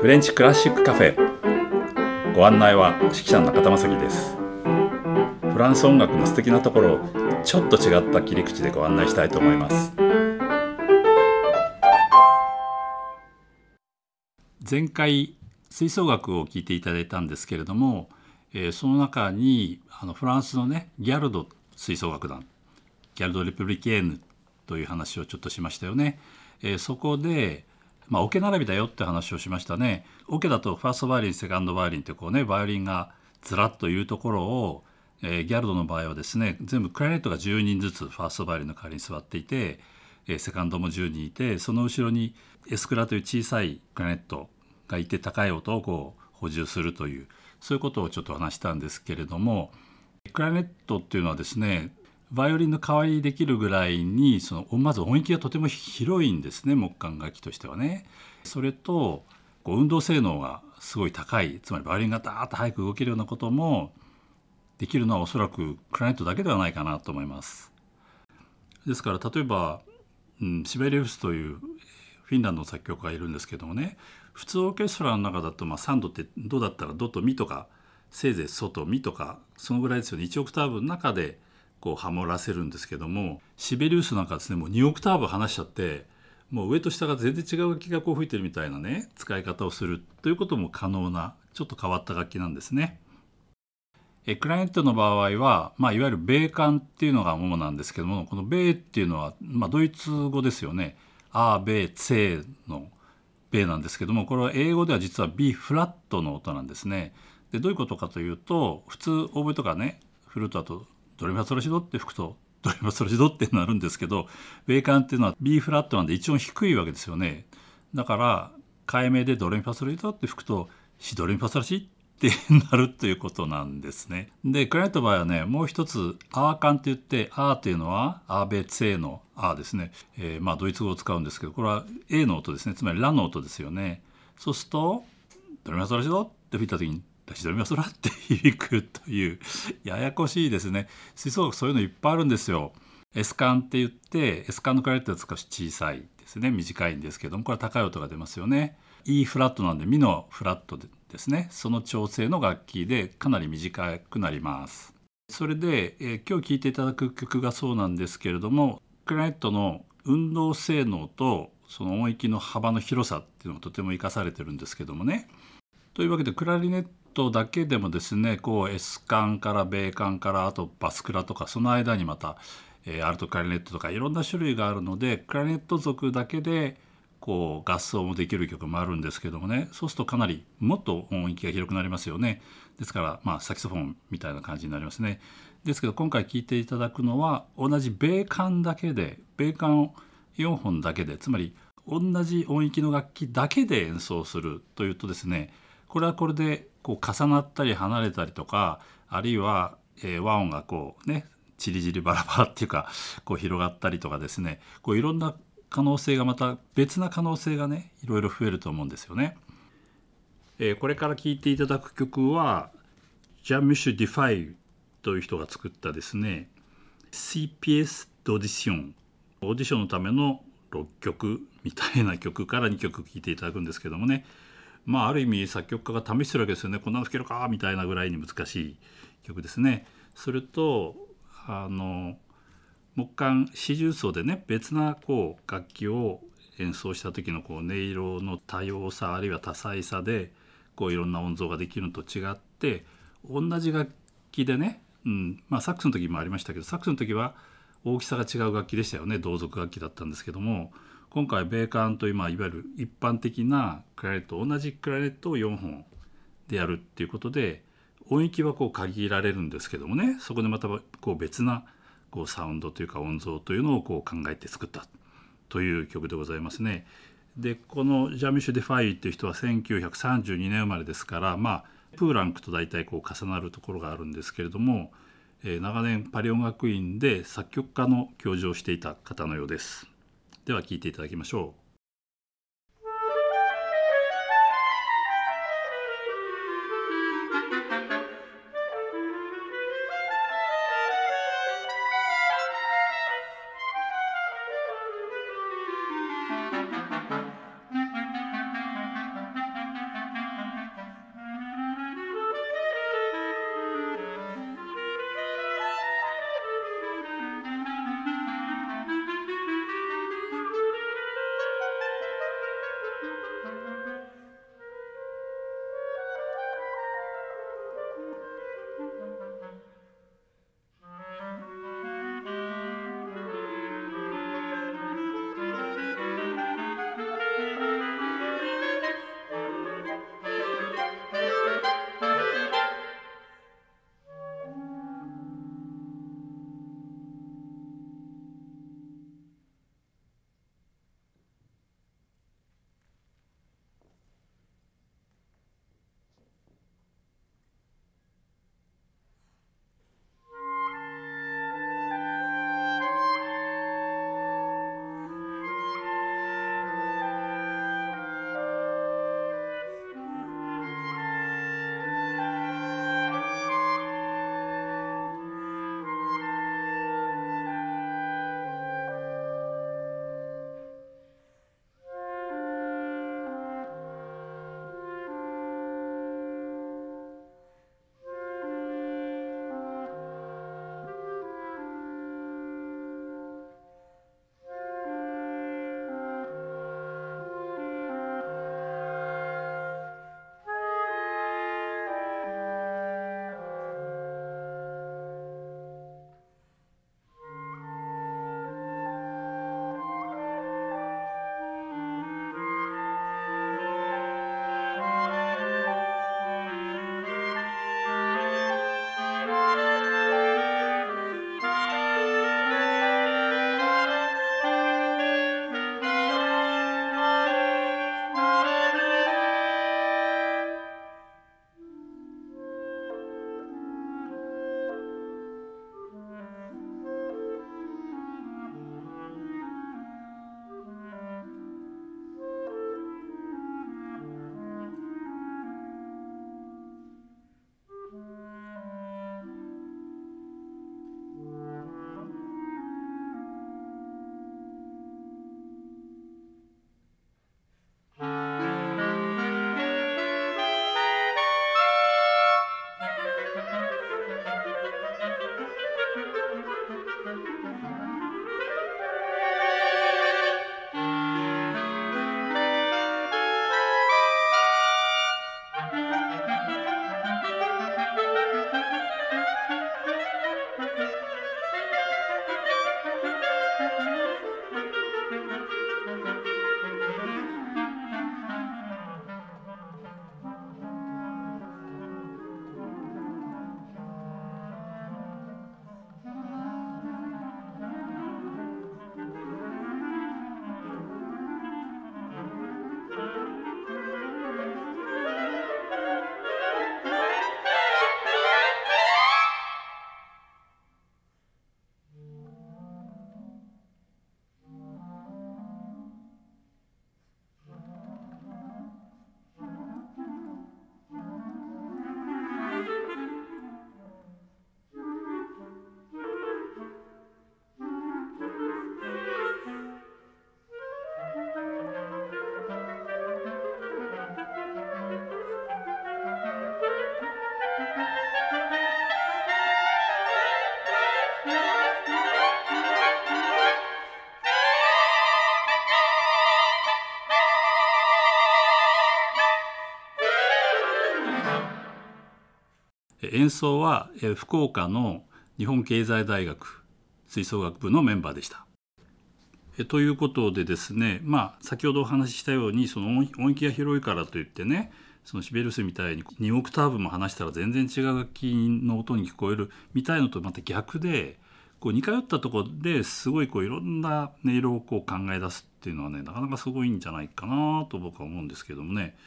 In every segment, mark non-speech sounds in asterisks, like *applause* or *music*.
フレンチクラシックカフェ。ご案内は指揮者の中田正樹です。フランス音楽の素敵なところをちょっと違った切り口でご案内したいと思います。前回吹奏楽を聴いていただいたんですけれども、えー、その中にあのフランスのねギャルド吹奏楽団ギャルド・レプリケーヌという話をちょっとしましたよね。えー、そこでまあ、オケ並びだよって話をしましたね。オケだとファーストバイオリンセカンドバイオリンってこうねバイオリンがずらっというところを、えー、ギャルドの場合はですね全部クラリネットが10人ずつファーストバイオリンの代わりに座っていて、えー、セカンドも10人いてその後ろにエスクラという小さいクラリネットがいて高い音をこう補充するというそういうことをちょっと話したんですけれどもクラリネットっていうのはですねバイオリンの代わりにできるぐらいにそのまず音域がとても広いんですね木管楽器としてはね。それとこう運動性能がすごい高いつまりバイオリンがダーッと早く動けるようなこともできるのはおそらくクライネットだけではないかなと思います。ですから例えば、うん、シベリウスというフィンランドの作曲家がいるんですけどもね普通オーケストラの中だと、まあ、3度ってどうだったらドとミとかせいぜいソとミとかそのぐらいですよね1オクターブの中でこうハモらせるんですけどもシベリウスなんかですねもう2オクターブ離しちゃってもう上と下が全然違う楽器がこう吹いてるみたいなね使い方をするということも可能なちょっと変わった楽器なんですね。えクライネットの場合は、まあ、いわゆる米管っていうのが主なんですけどもこの米っていうのは、まあ、ドイツ語ですよね。アーベツェの米なんですけどもこれは英語では実は B フラットの音なんですね。でどういうことかというと普通オーボエとかねフルートだとドレミファソラシドって吹くとドレミファソラシドってなるんですけど米管っていうのは B フラットなんで一音低いわけですよね。だから解明でドレミファソラシドって吹くとシドレミファソラシってなるということなんですね。でクライアント場合はねもう一つアーカンって言ってアーっていうのはアーベツェのアーですね、えー、まあドイツ語を使うんですけどこれは A の音ですねつまりラの音ですよね。そうするとドレミファソラシドって吹いた時にシドミソラって響くというややこしいですね。吹奏楽そういうのいっぱいあるんですよ。S 管って言って S 管のクラリネットは少し小さいですね。短いんですけどもこれは高い音が出ますよね。E フラットなんでミのフラットですね。その調整の楽器でかなり短くなります。それで、えー、今日聴いていただく曲がそうなんですけれどもクラリネットの運動性能とその音域の幅の広さっていうのがとても生かされてるんですけどもね。というわけでクラリネットだけでもですねこう S 管から米管からあとバスクラとかその間にまた、えー、アルトクラリネットとかいろんな種類があるのでクラリネット族だけでこう合奏もできる曲もあるんですけどもね。そうするとかなりもっと音域が広くなりますよね。ですからまあサキソフォンみたいな感じになりますね。ですけど今回聴いていただくのは同じ米管だけで米管4本だけでつまり同じ音域の楽器だけで演奏するというとですねこれはこれでこう重なったり離れたりとかあるいは、えー、和音がこうねちりじりバラバラっていうかこう広がったりとかですねこういろんな可能性がまた別な可能性がねいろいろ増えると思うんですよね。えー、これから聴いていただく曲はジャン・ミシェル・ドゥファイという人が作ったですね CPS ドディションオーディションのための6曲みたいな曲から2曲聴いていただくんですけどもねまあある意味作曲家が試してるわけですよねこんなの弾けるかみたいなぐらいに難しい曲ですね。それとあの木管四重奏でね別なこう楽器を演奏した時のこう音色の多様さあるいは多彩さでこういろんな音像ができるのと違って同じ楽器でね、うんまあ、サックスの時もありましたけどサックスの時は大きさが違う楽器でしたよね同族楽器だったんですけども今回米管という、まあ、いわゆる一般的なクラリネット同じクラリネットを4本でやるっていうことで音域はこう限られるんですけどもねそこでまたこう別なこうサウンドというか音像というのをこう考えて作ったという曲でございますね。でこのジャン・ミシェル・ドゥファイっていう人は1932年生まれですからまあプーランクと大体こう重なるところがあるんですけれども、えー、長年パリ音楽院で作曲家の教授をしていた方のようです。では聞いていただきましょう。演奏は福岡の日本経済大学吹奏楽部のメンバーでした。ということでですね、まあ、先ほどお話ししたようにその音域が広いからといってねそのシベルスみたいに2オクターブも話したら全然違う楽器の音に聞こえるみたいのとまた逆でこう似通ったとこですごいこういろんな音色をこう考え出すっていうのはねなかなかすごいんじゃないかなと僕は思うんですけどもね。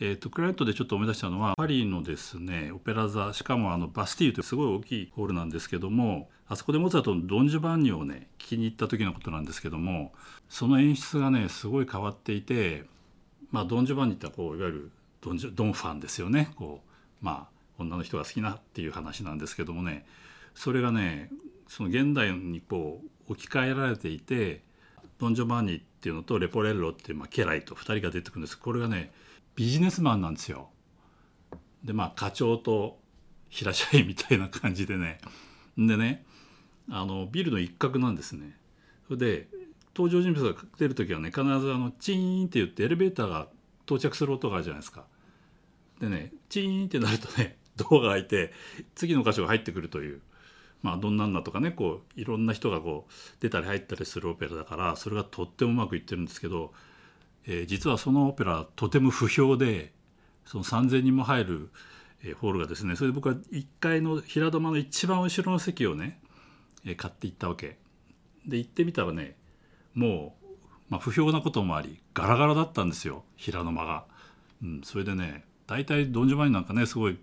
えーと、クライアントでちょっと思い出したのはパリのですねオペラ座しかもあのバスティーユというすごい大きいホールなんですけどもあそこでモーツァルトの「ドン・ジュバンニ」をね聞きに行った時のことなんですけどもその演出がねすごい変わっていて、まあ、ドン・ジュバンニってこういわゆるドンドンファンですよねこうまあ女の人が好きなっていう話なんですけどもねそれがねその現代にこう置き換えられていてドン・ジョバンニっていうのとレポレッロっていう、まあ、家来と2人が出てくるんですこれがねビジネスマンなんですよ。でまあ課長と平社員みたいな感じでねでねあのビルの一角なんですね。それで登場人物が出る時はね必ずあのチーンって言ってエレベーターが到着する音があるじゃないですか。でねチーンってなるとね *laughs* ドアが開いて次の箇所が入ってくるという。まあ、どんなんだとかねこういろんな人がこう出たり入ったりするオペラだからそれがとってもうまくいってるんですけどえー、実はそのオペラとても不評でその3,000人も入る、えー、ホールがですねそれで僕は1階の平戸間の一番後ろの席をね、えー、買って行ったわけで行ってみたらねもう、まあ、不評なこともありガラガラだったんですよ平戸間が。うん、それでね大体ドン・ジョバニなんかねすごい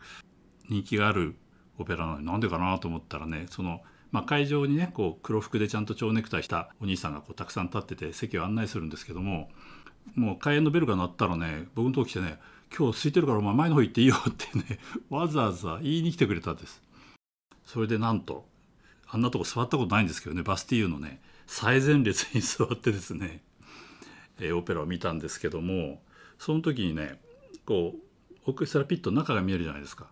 人気があるオペラなのになんでかなと思ったらねそのまあ、会場にねこう黒服でちゃんと蝶ネクタイしたお兄さんがこうたくさん立ってて席を案内するんですけどももう開演のベルが鳴ったらね僕のとこ来てね「今日空いてるからお前前の方行っていいよ」ってね *laughs* わざわざ言いに来てくれたんです。それでなんとあんなとこ座ったことないんですけどねバスティーユのね最前列に座ってですね、え、オペラを見たんですけどもその時にねこうオーケストラピットの中が見えるじゃないですか。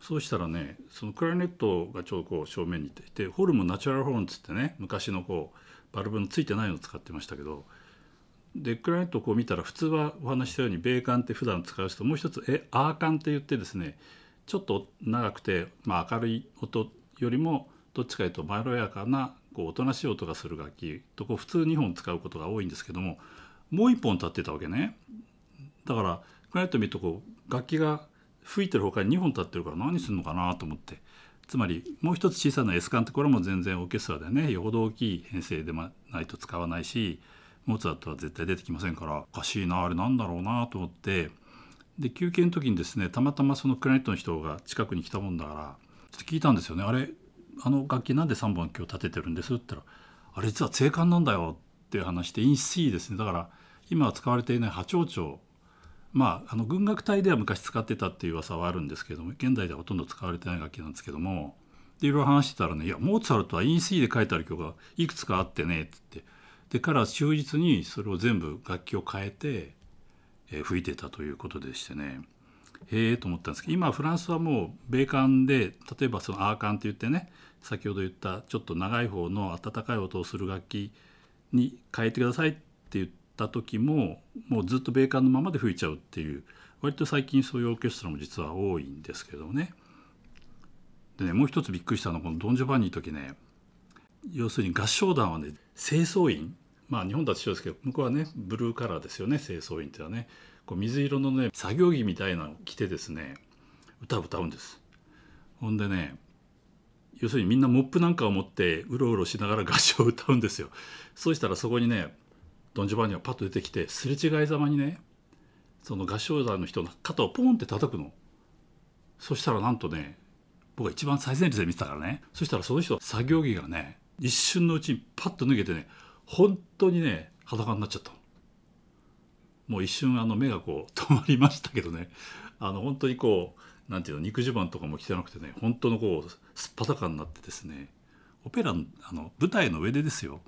そうしたらねそのクラリネットがちょうどこう正面にいてホルムナチュラルホルンっつってね昔のこうバルブのついてないのを使ってましたけどでクライアントをこう見たら普通はお話したように米管って普段使う人もう一つえアーカンって言ってですねちょっと長くて、まあ、明るい音よりもどっちかというとまろやかなこうおとなしい音がする楽器とこう普通2本使うことが多いんですけどももう1本立ってたわけね。だからクライアント見るとこう楽器が吹いてるほかに2本立ってるから何するのかなと思って。つまりもう一つ小さな S 管ってこれも全然オーケストラでね。よほど大きい編成でないと使わないしモーツァルトは絶対出てきませんからおかしいなあれなんだろうなと思って。で休憩の時にですねたまたまそのクラネットの人が近くに来たもんだからちょっと聞いたんですよね。あれあの楽器なんで3本今日立ててるんですって言ったらあれ実は静管なんだよっていう話でイン C ですね。だから今は使われていない波長長。まああの軍楽隊では昔使ってたっていう噂はあるんですけども現代ではほとんど使われてない楽器なんですけどもでいろいろ話してたらね「いやモーツァルトはイン C で書いてある曲がいくつかあってね」っつってでから忠実にそれを全部楽器を変えて、えー、吹いてたということでしてね。へえと思ったんですけど今フランスはもう米管で例えばそのアーカンって言ってね先ほど言ったちょっと長い方の温かい音をする楽器に変えてくださいって言った時ももうずっと米管のままで吹いちゃうっていう割と最近そういうオーケストラも実は多いんですけどね。でねもう一つびっくりしたのはこのドン・ジョバンニの時ね要するに合唱団はね清掃員まあ日本だと一緒ですけど向こうはねブルーカラーですよね清掃員っていうのはねこう水色のね作業着みたいなのを着てですね歌を歌うんですほんでね要するにみんなモップなんかを持ってうろうろしながら合唱を歌うんですよ。そうしたらそこにねドン・ジョバンニがパッと出てきてすれ違いざまにねその合唱団の人の肩をポンって叩くの。そしたらなんとね僕が一番最前列で見てたからね。そしたらその人作業着がね一瞬のうちにパッと脱げてね本当にね裸になっちゃったもう一瞬あの目がこう止まりましたけどね。あの本当にこうなんていうの肉襦袢とかも着てなくてね本当のこうすっぱだかになってですねオペラのあの舞台の上でですよ。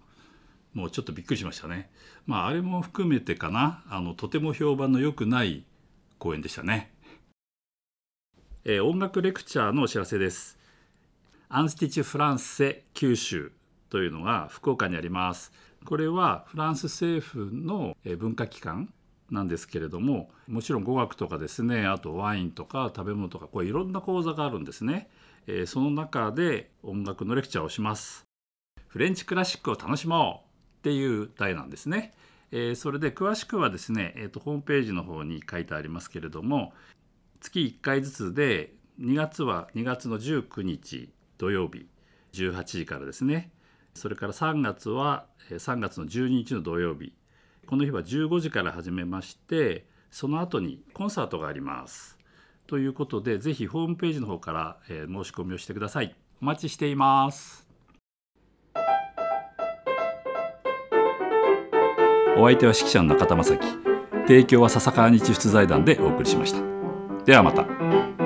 もうちょっとびっくりしましたね。まああれも含めてかな。あのとても評判の良くない公演でしたね、えー、音楽レクチャーのお知らせです。アンスティチ・フランセ九州というのが福岡にあります。これはフランス政府の文化機関なんですけれどももちろん語学とかですねあとワインとか食べ物とかこういろんな講座があるんですね、えー、その中で音楽のレクチャーをします。フレンチクラシックを楽しもうっていう題なんですね、えー、それで詳しくはですね、えーと、ホームページの方に書いてありますけれども月1回ずつで2月は2月の19日土曜日18時からですね。それから3月は3月の12日の土曜日この日は15時から始めましてその後にコンサートがあります。ということでぜひホームページの方から、え申し込みをしてください。お待ちしています。お相手は指揮者の中田正樹。提供は笹川日出財団でお送りしました。ではまた。